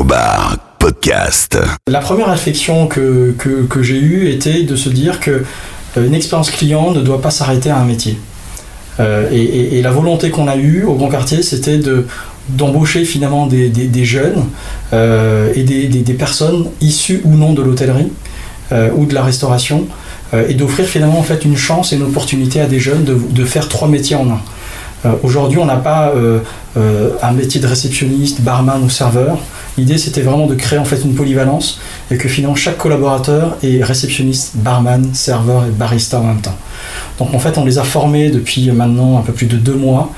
Infobar podcast. La première réflexion que, que, j'ai eue était de se dire que euh, une expérience client ne doit pas s'arrêter à un métier. Euh, et, la volonté qu'on a eue au Grand Quartier, c'était de d'embaucher finalement des, jeunes euh, et des, des- personnes issues ou non de l'hôtellerie ou de la restauration et d'offrir finalement en fait une chance et une opportunité à des jeunes de, de faire trois métiers en un. Aujourd'hui, on n'a pas un métier de réceptionniste, barman ou serveur. L'idée, c'était vraiment de créer en fait une polyvalence et que finalement chaque collaborateur est réceptionniste, barman, serveur et barista en même temps. Donc en fait, on les a formés depuis maintenant un peu plus de deux mois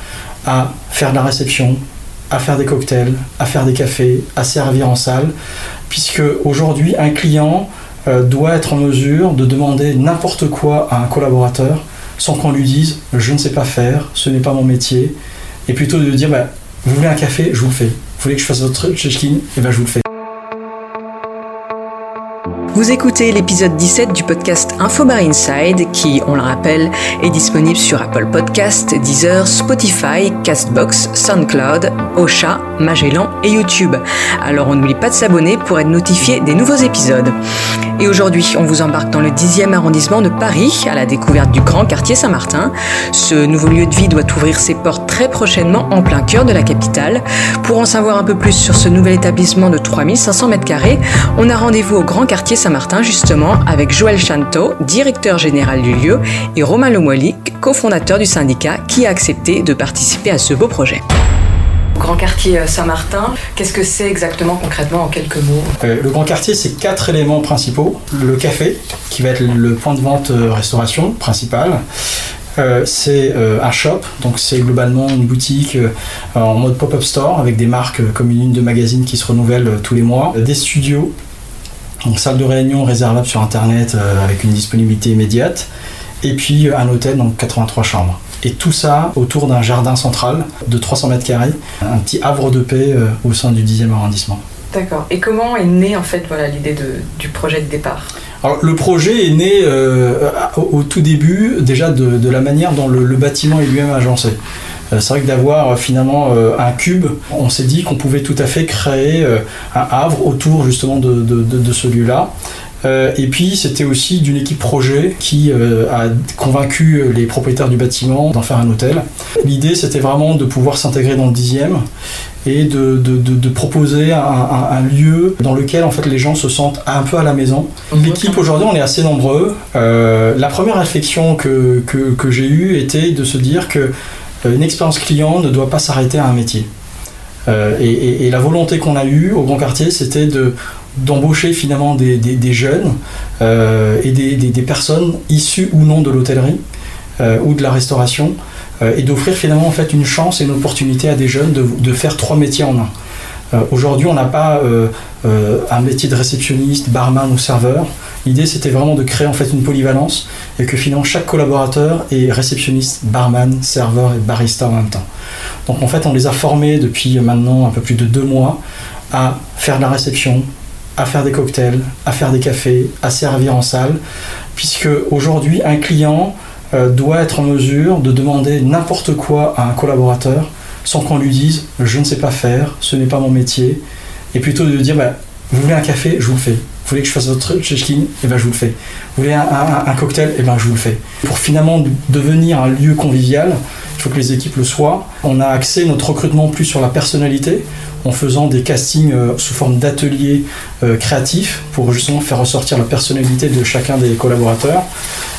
à faire de la réception, à faire des cocktails, à faire des cafés, à servir en salle, puisque aujourd'hui, un client euh, doit être en mesure de demander n'importe quoi à un collaborateur sans qu'on lui dise je ne sais pas faire, ce n'est pas mon métier, et plutôt de dire bah, vous voulez un café, je vous le fais. Vous voulez que je fasse votre check-in, et ben je vous le fais. Vous écoutez l'épisode 17 du podcast Infobar Inside qui, on le rappelle, est disponible sur Apple Podcast, Deezer, Spotify, Castbox, SoundCloud, Ocha, Magellan et YouTube. Alors on n'oublie pas de s'abonner pour être notifié des nouveaux épisodes. Et aujourd'hui, on vous embarque dans le 10e arrondissement de Paris à la découverte du grand quartier Saint-Martin. Ce nouveau lieu de vie doit ouvrir ses portes très prochainement en plein cœur de la capitale. Pour en savoir un peu plus sur ce nouvel établissement de 3500 m2, on a rendez-vous au grand quartier Saint-Martin justement avec Joël Chanteau, directeur général du lieu, et Romain Lemoilic, cofondateur du syndicat qui a accepté de participer à ce beau projet. Grand quartier Saint-Martin, qu'est-ce que c'est exactement concrètement en quelques mots? Euh, le grand quartier, c'est quatre éléments principaux. Le café, qui va être le point de vente euh, restauration principal. Euh, c'est euh, un shop, donc c'est globalement une boutique euh, en mode pop-up store avec des marques euh, comme une de magazines qui se renouvellent euh, tous les mois. Des studios, donc salle de réunion réservable sur internet euh, avec une disponibilité immédiate. Et puis euh, un hôtel, donc 83 chambres. Et tout ça autour d'un jardin central de 300 mètres carrés, un petit havre de paix euh, au sein du 10e arrondissement. D'accord. Et comment est née en fait voilà l'idée du projet de départ? Alors, le projet est né euh, au, au tout début déjà de, de la manière dont le, le bâtiment est lui-même agencé. Euh, C'est vrai que d'avoir euh, finalement un cube, on s'est dit qu'on pouvait tout à fait créer un havre autour justement de, de- de- de ce lieu-là. Euh, et puis c'était aussi d'une équipe projet qui euh, a convaincu les propriétaires du bâtiment d'en faire un hôtel. L'idée c'était vraiment de pouvoir s'intégrer dans le dixième et de, de- de- de proposer un, un- un lieu dans lequel en fait les gens se sentent un peu à la maison. L'équipe aujourd'hui on est assez nombreux. Euh, la première réflexion que, que- que j'ai eue était de se dire que euh, une expérience client ne doit pas s'arrêter à un métier. Euh, et, et- et la volonté qu'on a eue au Grand Quartier, c'était de d'embaucher finalement des, jeunes euh, et des, personnes issues ou non de l'hôtellerie euh, ou de la restauration euh, et d'offrir finalement en fait une chance et une opportunité à des jeunes de, de faire trois métiers en un. Aujourd'hui, on n'a pas un métier de réceptionniste, barman ou serveur. L'idée, c'était vraiment de créer en fait une polyvalence et que finalement chaque collaborateur est réceptionniste, barman, serveur et barista en même temps. Donc en fait, on les a formés depuis maintenant un peu plus de deux mois à faire de la réception, à faire des cocktails, à faire des cafés, à servir en salle, puisque aujourd'hui, un client euh, doit être en mesure de demander n'importe quoi à un collaborateur sans qu'on lui dise je ne sais pas faire, ce n'est pas mon métier, et plutôt de dire bah, vous voulez un café, je vous le fais. Vous voulez que je fasse votre check-in, et ben je vous le fais. Vous voulez un, cocktail, et ben je vous le fais. Pour finalement devenir un lieu convivial, faut que les équipes le soient. On a axé notre recrutement plus sur la personnalité, en faisant des castings euh, sous forme d'ateliers euh, créatifs pour justement faire ressortir la personnalité de chacun des collaborateurs.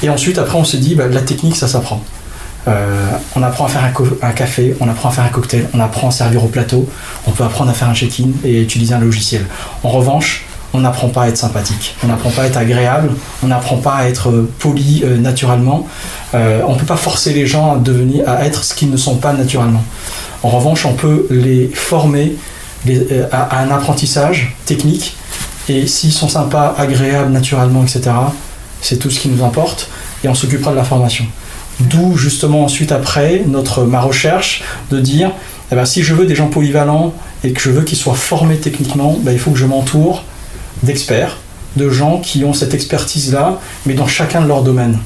Et ensuite, après, on s'est dit, bah, la technique, ça s'apprend. Euh, on apprend à faire un, un café, on apprend à faire un cocktail, on apprend à servir au plateau, on peut apprendre à faire un check-in et utiliser un logiciel. En revanche, on n'apprend pas à être sympathique, on n'apprend pas à être agréable, on n'apprend pas à être euh, poli euh, naturellement. Euh, on ne peut pas forcer les gens à devenir, à être ce qu'ils ne sont pas naturellement. En revanche, on peut les former à un apprentissage technique et s'ils sont sympas, agréables naturellement, etc., c'est tout ce qui nous importe et on s'occupera de la formation. D'où justement ensuite après notre ma recherche de dire eh ben, si je veux des gens polyvalents et que je veux qu'ils soient formés techniquement, ben, il faut que je m'entoure d'experts, de gens qui ont cette expertise-là, mais dans chacun de leur domaine.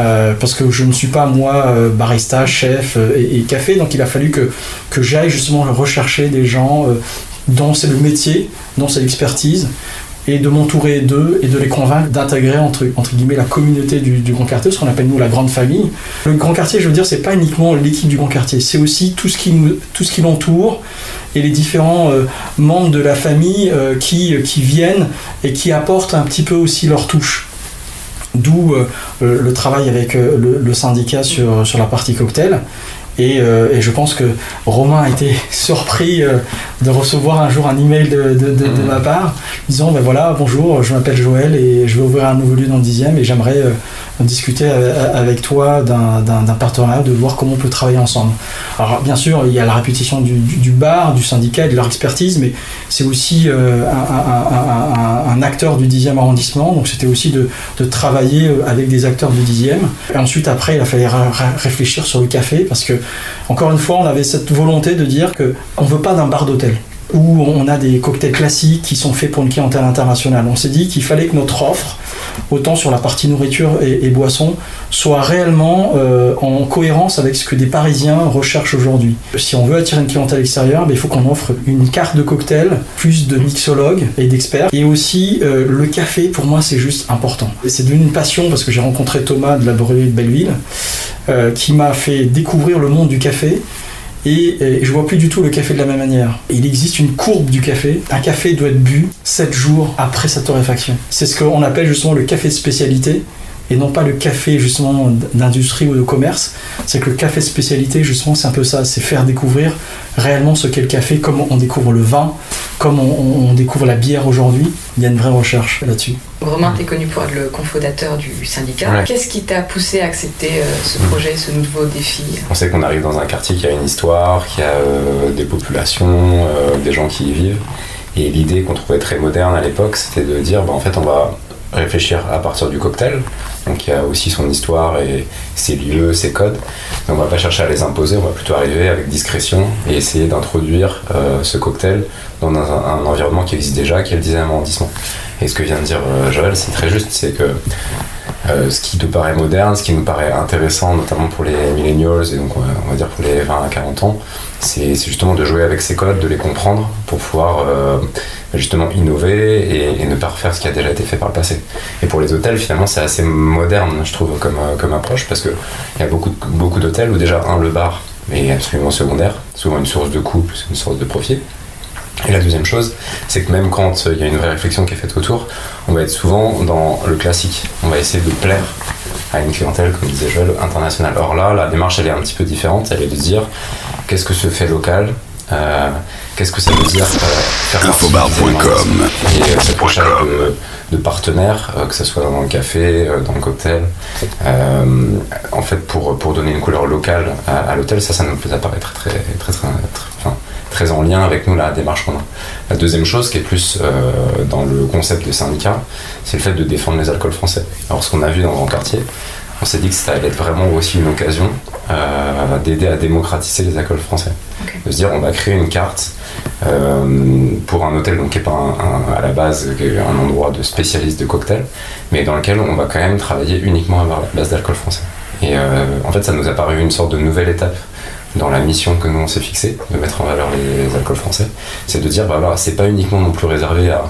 Euh, parce que je ne suis pas moi euh, barista, chef euh, et, café, donc il a fallu que, j'aille justement rechercher des gens dont c'est le métier, dont c'est l'expertise, et de m'entourer d'eux et de les convaincre d'intégrer entre, entre guillemets la communauté du, Grand Quartier, ce qu'on appelle nous la grande famille. Le Grand Quartier, je veux dire, c'est pas uniquement l'équipe du Grand Quartier, c'est aussi tout ce qui ce qui l'entoure et les différents euh, membres de la famille euh, qui, qui viennent et qui apportent un petit peu aussi leur touche. D'où euh, le travail avec le, syndicat sur, sur la partie cocktail. Et, et, je pense que Romain a été surpris de recevoir un jour un email de, de, de, de ma part disant ben voilà bonjour je m'appelle Joël et je vais ouvrir un nouveau lieu dans le dixième et j'aimerais discuter avec toi d'un partenariat, de voir comment on peut travailler ensemble. Alors bien sûr, il y a la répétition du, bar, du syndicat de leur expertise, mais c'est aussi euh, un, acteur du 10e arrondissement, donc c'était aussi de, travailler euh, avec des acteurs du 10e. Et ensuite, après, il a fallu réfléchir sur le café, parce que, encore une fois, on avait cette volonté de dire qu'on ne veut pas d'un bar d'hôtel où on a des cocktails classiques qui sont faits pour une clientèle internationale. On s'est dit qu'il fallait que notre offre, autant sur la partie nourriture et, boissons, soit réellement euh, en cohérence avec ce que des Parisiens recherchent aujourd'hui. Si on veut attirer une clientèle extérieure, ben, il faut qu'on offre une carte de cocktails, plus de mixologues et d'experts. Et aussi, euh, le café, pour moi, c'est juste important. C'est devenu une passion parce que j'ai rencontré Thomas de la brûlée de Belleville, euh, qui m'a fait découvrir le monde du café et, je vois plus du tout le café de la même manière. Il existe une courbe du café. Un café doit être bu 7 jours après sa torréfaction. C'est ce qu'on appelle justement le café de spécialité et non pas le café justement d'industrie ou de commerce. C'est que le café spécialité justement c'est un peu ça, c'est faire découvrir réellement ce qu'est le café, comme on découvre le vin, comme on, découvre la bière aujourd'hui. Il y a une vraie recherche là-dessus. Romain, tu es connu pour être le cofondateur du syndicat. Qu'est-ce qui t'a poussé à accepter euh, ce projet, ce nouveau défi? On sait qu'on arrive dans un quartier qui a une histoire, qui a euh, des populations, euh, des gens qui y vivent. Et l'idée qu'on trouvait très moderne à l'époque, c'était de dire, bah, en fait, on va réfléchir à partir du cocktail. Donc il y a aussi son histoire et ses lieux, ses codes. Donc on va pas chercher à les imposer, on va plutôt arriver avec discrétion et essayer d'introduire euh, ce cocktail dans un, environnement qui existe déjà, qui est le 10e arrondissement. Et ce que vient de dire euh, Joël, c'est très juste, c'est que euh, ce qui nous paraît moderne, ce qui nous paraît intéressant, notamment pour les millennials et donc on va dire pour les 20 à 40 ans, c'est justement de jouer avec ces codes, de les comprendre pour pouvoir euh, justement innover et, ne pas refaire ce qui a déjà été fait par le passé. Et pour les hôtels, finalement, c'est assez moderne, je trouve, comme, euh, approche, parce qu'il y a beaucoup, beaucoup d'hôtels où déjà, un, le bar est absolument secondaire, souvent une source de coût plus une source de profit. Et la deuxième chose, c'est que même quand il y a une vraie réflexion qui est faite autour, on va être souvent dans le classique. On va essayer de plaire à une clientèle, comme disait Joël, internationale. Or là, la démarche, elle est un petit peu différente. Elle est de dire qu'est-ce que se fait local euh, Qu'est-ce que ça veut dire euh, faire Infobar.com Et euh, cette de, de, partenaires, que ce soit dans le café, dans le cocktail. en fait, pour, pour donner une couleur locale à, l'hôtel, ça, ça nous fait apparaître très, très, très, très, en lien avec nous la démarche qu'on a. La deuxième chose qui est plus euh, dans le concept de syndicat, c'est le fait de défendre les alcools français. Alors ce qu'on a vu dans le grand quartier, on s'est dit que ça allait être vraiment aussi une occasion euh, d'aider à démocratiser les alcools français. De se dire on va créer une carte euh, pour un hôtel donc qui n'est pas à la base un endroit de spécialiste de cocktails, mais dans lequel on va quand même travailler uniquement à la base d'alcool français. Et en fait ça nous a paru une sorte de nouvelle étape dans la mission que nous on s'est fixée, de mettre en valeur les, alcools français, c'est de dire bah voilà, c'est pas uniquement non plus réservé à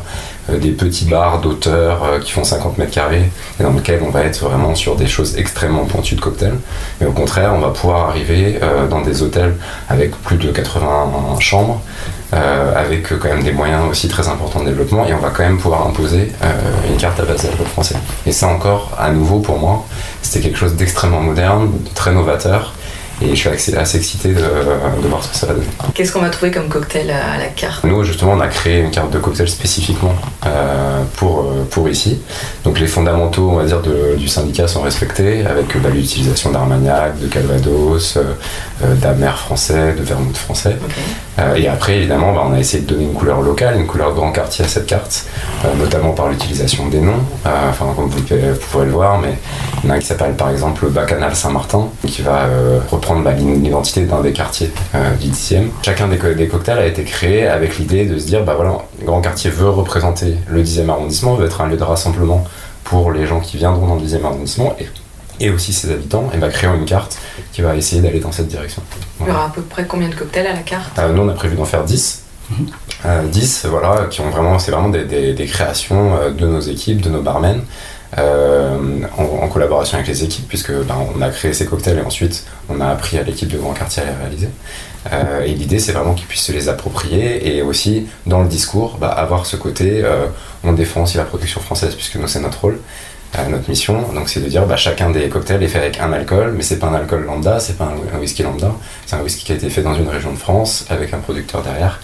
euh, des petits bars d'auteurs euh, qui font 50 mètres carrés et dans lesquels on va être vraiment sur des choses extrêmement pointues de cocktail, mais au contraire on va pouvoir arriver euh, dans des hôtels avec plus de 80 chambres, avec quand même des moyens aussi très importants de développement et on va quand même pouvoir imposer une carte à base d'alcool français. Et ça encore, à nouveau pour moi, c'était quelque chose d'extrêmement moderne, de très novateur et je suis assez, excité de, voir ce que ça va donner. Qu'est-ce qu'on va trouver comme cocktail à la carte? Nous, justement, on a créé une carte de cocktail spécifiquement euh, pour, euh, pour ici. Donc les fondamentaux, on va dire, du syndicat sont respectés, avec bah, l'utilisation d'Armagnac, de Calvados, euh, d'amer français, de vermouth français. et après, évidemment, bah, on a essayé de donner une couleur locale, une couleur grand quartier à cette carte, notamment par l'utilisation des noms. enfin, comme vous, pouvez le voir, mais il y en a un qui s'appelle par exemple Bacchanal Saint-Martin, qui va reprendre bah, l'identité d'un des quartiers euh, du 10e. Chacun des, des, cocktails a été créé avec l'idée de se dire, bah voilà, Grand Quartier veut représenter le 10e arrondissement, veut être un lieu de rassemblement pour les gens qui viendront dans le 10e arrondissement et, et aussi ses habitants, et bah, créons une carte qui va essayer d'aller dans cette direction. Il y aura à peu près combien de cocktails à la carte? Euh, Nous, on a prévu d'en faire 10 Mhm. 10, voilà, qui ont vraiment, c'est vraiment des, des- des créations euh, de nos équipes, de nos barmen, euh, en, collaboration avec les équipes, puisque ben, on a créé ces cocktails et ensuite on a appris à l'équipe de Grand Quartier à les réaliser. Euh, et l'idée, c'est vraiment qu'ils puissent se les approprier et aussi, dans le discours, bah, avoir ce côté, euh, on défend aussi la production française, puisque nous, c'est notre rôle. euh, notre mission, donc c'est de dire bah, chacun des cocktails est fait avec un alcool, mais c'est pas un alcool lambda, c'est pas un, un whisky lambda, c'est un whisky qui a été fait dans une région de France avec un producteur derrière.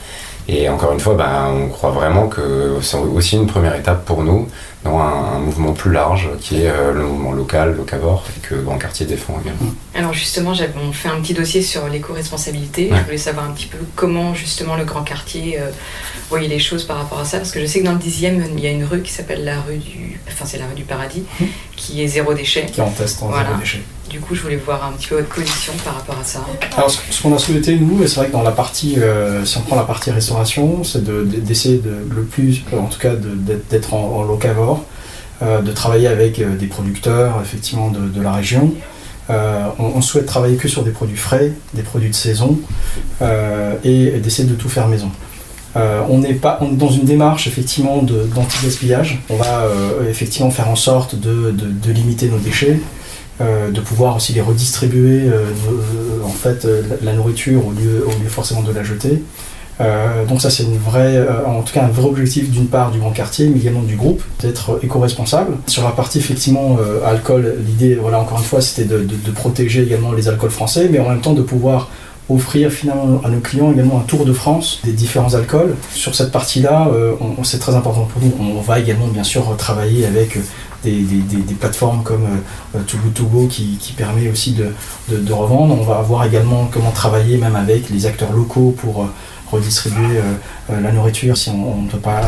Et encore une fois, bah, on croit vraiment que c'est aussi une première étape pour nous dans un, un mouvement plus large qui est euh, le mouvement local, locavore, et que Grand Quartier défend également. Alors justement, j'avais on fait un petit dossier sur l'éco-responsabilité. Ouais. Je voulais savoir un petit peu comment justement le grand quartier euh, voyait les choses par rapport à ça, parce que je sais que dans le dixième, il y a une rue qui s'appelle la rue du, enfin c'est la rue du Paradis, Mhm. qui est zéro déchet. Qui est en test en Voilà. zéro déchet. Du coup, je voulais voir un petit peu votre position par rapport à ça. Alors, ce qu'on a souhaité, nous, et c'est vrai que dans la partie, euh, si on prend la partie restauration, c'est de- de- d'essayer de, le plus, euh, en tout cas, d'être en, en locavore, euh, de travailler avec des producteurs, effectivement, de, la région. On, souhaite travailler que sur des produits frais, des produits de saison, et, d'essayer de tout faire maison. On n'est pas on est dans une démarche effectivement d'anti-gaspillage. On va effectivement faire en sorte de limiter nos déchets, euh, de pouvoir aussi les redistribuer euh, en fait euh, la, nourriture au lieu, au lieu forcément de la jeter. Donc ça c'est une vraie, en tout cas un vrai objectif d'une part du grand quartier, mais également du groupe, d'être éco-responsable. Sur la partie effectivement alcool, l'idée, voilà encore une fois, c'était de, protéger également les alcools français, mais en même temps de pouvoir offrir finalement à nos clients également un tour de France des différents alcools. Sur cette partie-là, c'est très important pour nous. On va également bien sûr travailler avec des, plateformes comme euh, Too Good To Go qui, qui permet aussi de, revendre. On va voir également comment travailler même avec les acteurs locaux pour euh, redistribuer euh, euh, la nourriture si on ne peut pas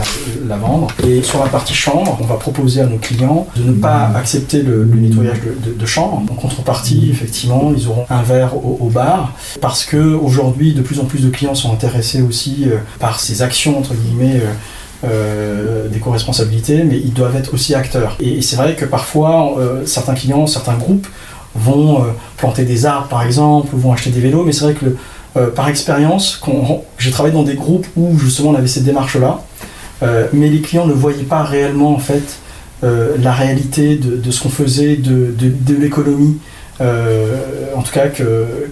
la vendre. Et sur la partie chambre, on va proposer à nos clients de ne pas accepter le, nettoyage de, chambre. En contrepartie, effectivement, ils auront un verre au, bar parce que aujourd'hui, de plus en plus de clients sont intéressés aussi par ces actions entre guillemets. Euh, d'éco-responsabilité, mais ils doivent être aussi acteurs. Et, c'est vrai que parfois, euh, certains clients, certains groupes vont euh, planter des arbres, par exemple, ou vont acheter des vélos, mais c'est vrai que par expérience, j'ai travaillé dans des groupes où justement on avait cette démarche-là, mais les clients ne voyaient pas réellement en fait la réalité de, ce qu'on faisait, de, l'économie, en tout cas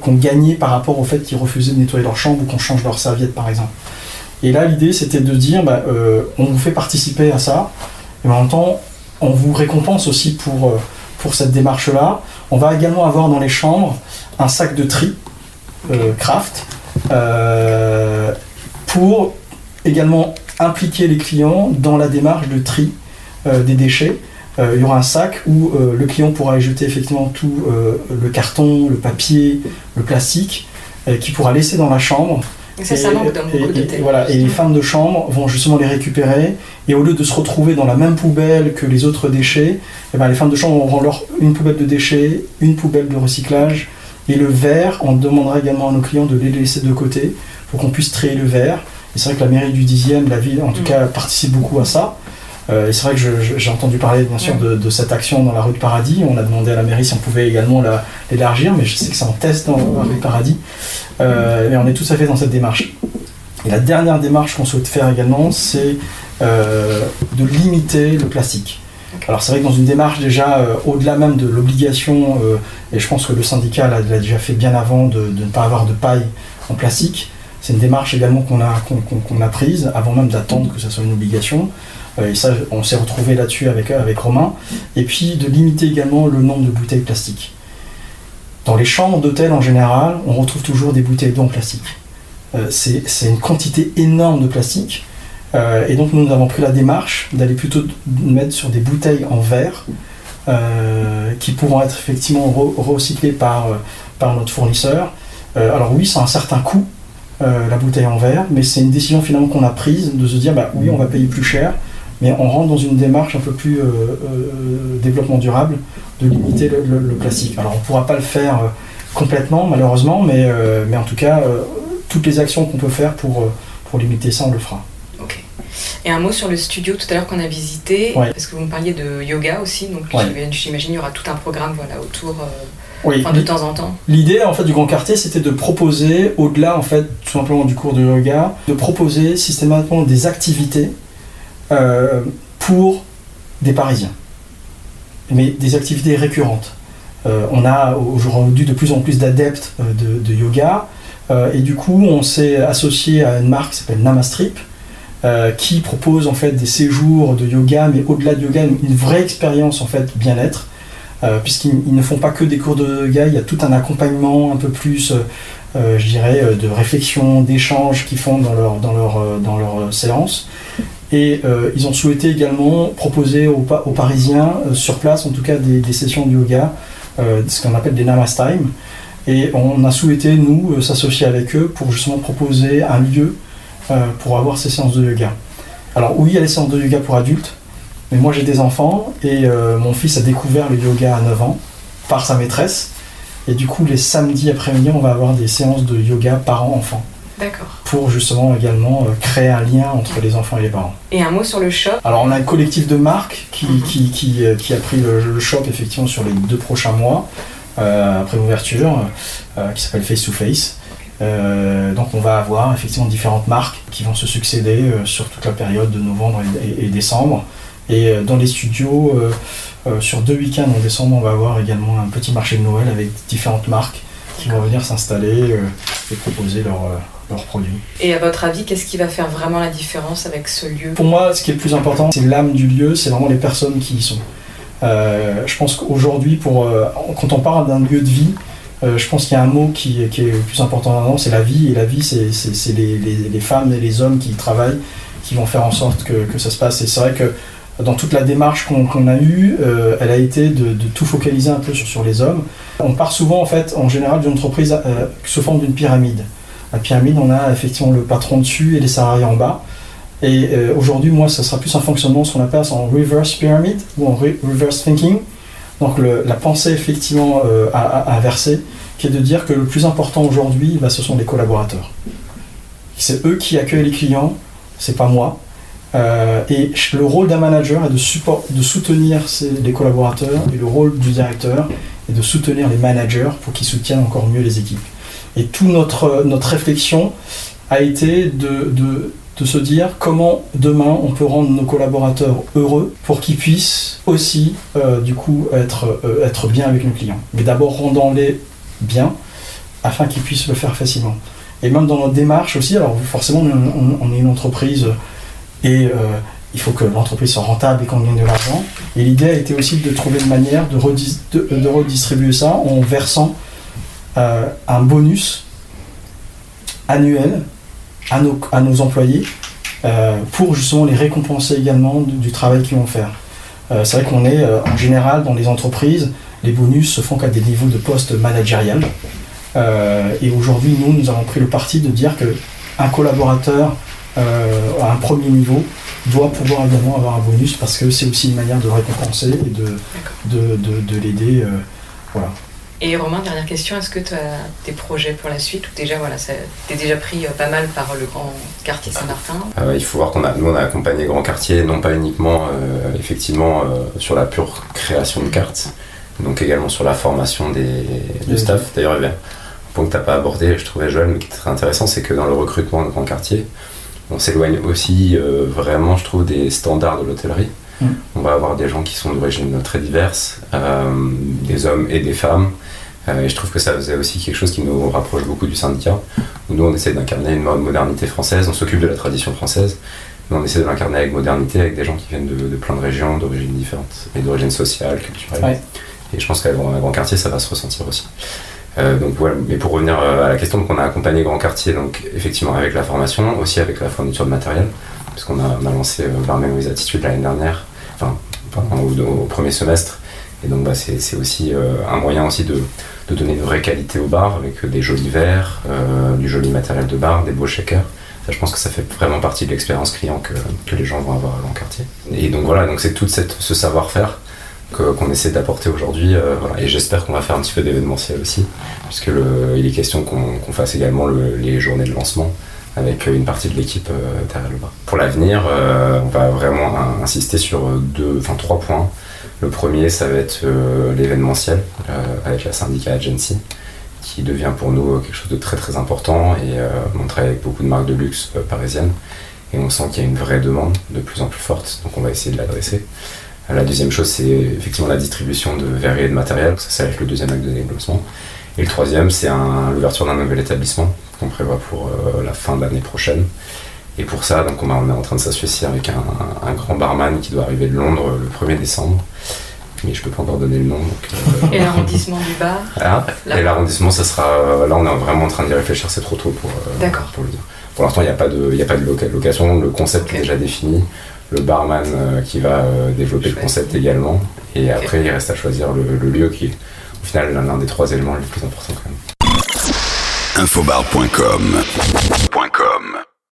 qu'on gagnait par rapport au fait qu'ils refusaient de nettoyer leur chambre ou qu'on change leur serviette par exemple. Et là l'idée c'était de dire bah, euh, on vous fait participer à ça, et en même temps on vous récompense aussi pour, euh, pour cette démarche-là. On va également avoir dans les chambres un sac de tri euh, craft pour également impliquer les clients dans la démarche de tri des déchets. Il y aura un sac où le client pourra y jeter effectivement tout le carton, le papier, le plastique, qu'il pourra laisser dans la chambre. Et ça, ça Et- manque dans et- beaucoup et- d'hôtels. et voilà, et les femmes de chambre vont justement les récupérer. Et au lieu de se retrouver dans la même poubelle que les autres déchets, eh ben, les femmes de chambre auront leur, une poubelle de déchets, une poubelle de recyclage. Et le verre, on demandera également à nos clients de les laisser de côté pour qu'on puisse trier le verre. Et c'est vrai que la mairie du 10e, la ville en tout Mm. cas, participe beaucoup à ça. Euh, et c'est vrai que j'ai entendu parler bien sûr de, de cette action dans la rue de Paradis. On a demandé à la mairie si on pouvait également la- l'élargir, mais je sais que c'est en test dans la rue de Paradis. Euh, mais on est tout à fait dans cette démarche. Et la dernière démarche qu'on souhaite faire également, c'est euh, de limiter le plastique. Alors c'est vrai que dans une démarche déjà euh, au-delà même de l'obligation, euh, et je pense que le syndicat l'a déjà fait bien avant de, de ne pas avoir de paille en plastique, c'est une démarche également qu'on a, qu'on a prise avant même d'attendre que ça soit une obligation. Euh, et ça, on s'est retrouvé là-dessus avec, avec Romain. Et puis de limiter également le nombre de bouteilles plastiques. Dans les chambres d'hôtel en général, on retrouve toujours des bouteilles d'eau en plastique. Euh, c'est une quantité énorme de plastique. Euh, et donc nous avons pris la démarche d'aller plutôt mettre sur des bouteilles en verre euh, qui pourront être effectivement re- recyclées par, euh, par notre fournisseur. Euh, alors oui, c'est un certain coût, euh, la bouteille en verre, mais c'est une décision finalement qu'on a prise de se dire bah oui, on va payer plus cher, mais on rentre dans une démarche un peu plus euh, euh, développement durable de limiter le, le- le plastique. Alors on ne pourra pas le faire euh, complètement malheureusement, mais, mais en tout cas, toutes les actions qu'on peut faire pour, pour limiter ça, on le fera. Ok. Et un mot sur le studio tout à l'heure qu'on a visité, Ouais. parce que vous me parliez de yoga aussi, donc Ouais. j'imagine il y aura tout un programme voilà, autour, Oui. Enfin, de temps en temps. L'idée en fait du Grand Quartier, c'était de proposer, au-delà en fait tout simplement du cours de yoga, de proposer systématiquement des activités euh, pour des Parisiens, mais des activités récurrentes. Euh, on a aujourd'hui de plus en plus d'adeptes euh, de, yoga, et du coup on s'est associé à une marque qui s'appelle Namastrip, qui propose en fait des séjours de yoga, mais au-delà de yoga, une, vraie expérience en fait bien-être. Puisqu'ils ils ne font pas que des cours de yoga, il y a tout un accompagnement un peu plus, je dirais, de réflexion, d'échange qu'ils font dans leur, dans leur, dans leur séance. Et euh, ils ont souhaité également proposer aux, Pa- aux Parisiens, euh, sur place en tout cas, des, sessions de yoga, euh, ce qu'on appelle des Namastime. Et on a souhaité, nous, s'associer avec eux pour justement proposer un lieu pour avoir ces séances de yoga. Alors oui, il y a les séances de yoga pour adultes, mais moi j'ai des enfants et mon fils a découvert le yoga à 9 ans par sa maîtresse. Et du coup, les samedis après-midi, on va avoir des séances de yoga parents-enfants. Pour justement également euh, créer un lien entre les enfants et les parents. Et un mot sur le shop. Alors on a un collectif de marques qui, Mhm. qui, qui, euh, qui a pris le, le shop effectivement sur les deux prochains mois euh, après l'ouverture euh, qui s'appelle Face to Face. Euh, donc on va avoir effectivement différentes marques qui vont se succéder sur toute la période de novembre et, et- et décembre. Et dans les studios, sur deux week-ends en décembre, on va avoir également un petit marché de Noël avec différentes marques qui vont venir s'installer et proposer leurs euh, leurs produits. Et à votre avis, qu'est-ce qui va faire vraiment la différence avec ce lieu? Pour moi, ce qui est le plus important, c'est l'âme du lieu, c'est vraiment les personnes qui y sont. Euh, je pense qu'aujourd'hui, pour, euh, quand on parle d'un lieu de vie, euh, je pense qu'il y a un mot qui, qui est le plus important maintenant, c'est la vie. Et la vie, c'est c'est- c'est les, les- les femmes et les hommes qui y travaillent, qui vont faire en sorte que, que ça se passe. Et c'est vrai que dans toute la démarche qu'on a eue, euh, elle a été de, tout focaliser un peu sur, les hommes. On part souvent, en fait, en général, d'une entreprise euh, sous forme d'une pyramide. La pyramide, on a effectivement le patron dessus et les salariés en bas. Et euh, aujourd'hui, moi, ça sera plus un fonctionnement, ce qu'on appelle en reverse pyramid ou en re- reverse thinking. Donc la pensée effectivement euh, à, inversée, qui est de dire que le plus important aujourd'hui, bah, ce sont les collaborateurs. C'est eux qui accueillent les clients, c'est pas moi. Euh, et le rôle d'un manager est de, soutenir les collaborateurs, et le rôle du directeur est de soutenir les managers pour qu'ils soutiennent encore mieux les équipes. Et toute notre, notre réflexion a été de, de, se dire comment demain on peut rendre nos collaborateurs heureux pour qu'ils puissent aussi euh, du coup être, euh, être bien avec nos clients. Mais d'abord rendons-les bien afin qu'ils puissent le faire facilement. Et même dans notre démarche aussi, alors forcément on est une entreprise et euh, il faut que l'entreprise soit rentable et qu'on gagne de l'argent. Et l'idée a été aussi de trouver une manière de, redis- de- de redistribuer ça en versant euh, un bonus annuel à nos, employés euh, pour justement les récompenser également du, travail qu'ils vont faire. C'est vrai qu'on est en général dans les entreprises, les bonus se font qu'à des niveaux de poste managérial. Et aujourd'hui, nous, nous avons pris le parti de dire que un collaborateur euh, à un premier niveau doit pouvoir également avoir un bonus parce que c'est aussi une manière de récompenser et de, de, de, de l'aider. euh, voilà. Et Romain, dernière question, est-ce que tu as des projets pour la suite ou déjà voilà, t'es déjà pris euh, pas mal par le grand quartier Saint-Martin? Euh, il faut voir qu'on a, nous on a accompagné Grand Quartier, non pas uniquement euh, effectivement euh, sur la pure création de cartes, donc également sur la formation des, du Oui. staff. D'ailleurs, un point que tu n'as pas abordé, je trouvais Joël, mais qui est très intéressant, c'est que dans le recrutement de Grand Quartier, on s'éloigne aussi euh, vraiment, je trouve, des standards de l'hôtellerie. Mm. On va avoir des gens qui sont d'origine très diverses, euh, des hommes et des femmes. Euh, et je trouve que ça faisait aussi quelque chose qui nous rapproche beaucoup du syndicat. Où nous, on essaie d'incarner une mo- modernité française, on s'occupe de la tradition française, mais on essaie de l'incarner avec modernité, avec des gens qui viennent de, de plein de régions, d'origines différentes, et d'origines sociales, culturelles. Ouais. Et je pense qu'à Grand Quartier, ça va se ressentir aussi. Euh, donc voilà, mais pour revenir euh, à la question, donc on a accompagné Grand Quartier, donc effectivement avec la formation, aussi avec la fourniture de matériel, parce qu'on a, lancé euh, Barman with Attitude l'année dernière, enfin pardon, au, premier semestre, et donc bah, c'est aussi un moyen aussi de, de donner une vraie qualité au bar avec des jolis verres, du joli matériel de bar, des beaux shakers. Je pense que ça fait vraiment partie de l'expérience client que, les gens vont avoir à Grand Quartier. Et donc voilà, donc c'est tout cette, ce savoir-faire qu'on essaie d'apporter aujourd'hui. euh. Et j'espère qu'on va faire un petit peu d'événementiel aussi, puisque il est question qu'on fasse également le- les journées de lancement avec une partie de l'équipe euh, derrière le bar. Pour l'avenir, euh, on va vraiment in- insister sur deux, enfin trois points. Le premier, ça va être l'événementiel avec la syndicat agency, qui devient pour nous quelque chose de très très important. Et on travaille avec beaucoup de marques de luxe parisiennes et on sent qu'il y a une vraie demande de plus en plus forte, donc on va essayer de l'adresser. La deuxième chose, c'est effectivement la distribution de verres et de matériel, ça, ça va être le deuxième acte de développement. Et le troisième, c'est l'ouverture d'un nouvel établissement qu'on prévoit pour la fin de l'année prochaine. Et pour ça, donc on, est en train de s'associer avec un, grand barman qui doit arriver de Londres le 1er décembre. Mais je peux pas encore donner le nom. Euh, et l'arrondissement du bar ah, Et l'arrondissement, ça sera. Euh, là, on est vraiment en train d'y réfléchir, c'est trop tôt pour, euh, pour le dire. Pour l'instant, il n'y a pas de, a pas de location, le concept est déjà défini. Le barman qui va développer le concept également. Et après, il reste à choisir le, le lieu qui est au final l'un des trois éléments les plus importants quand même. Infobar.com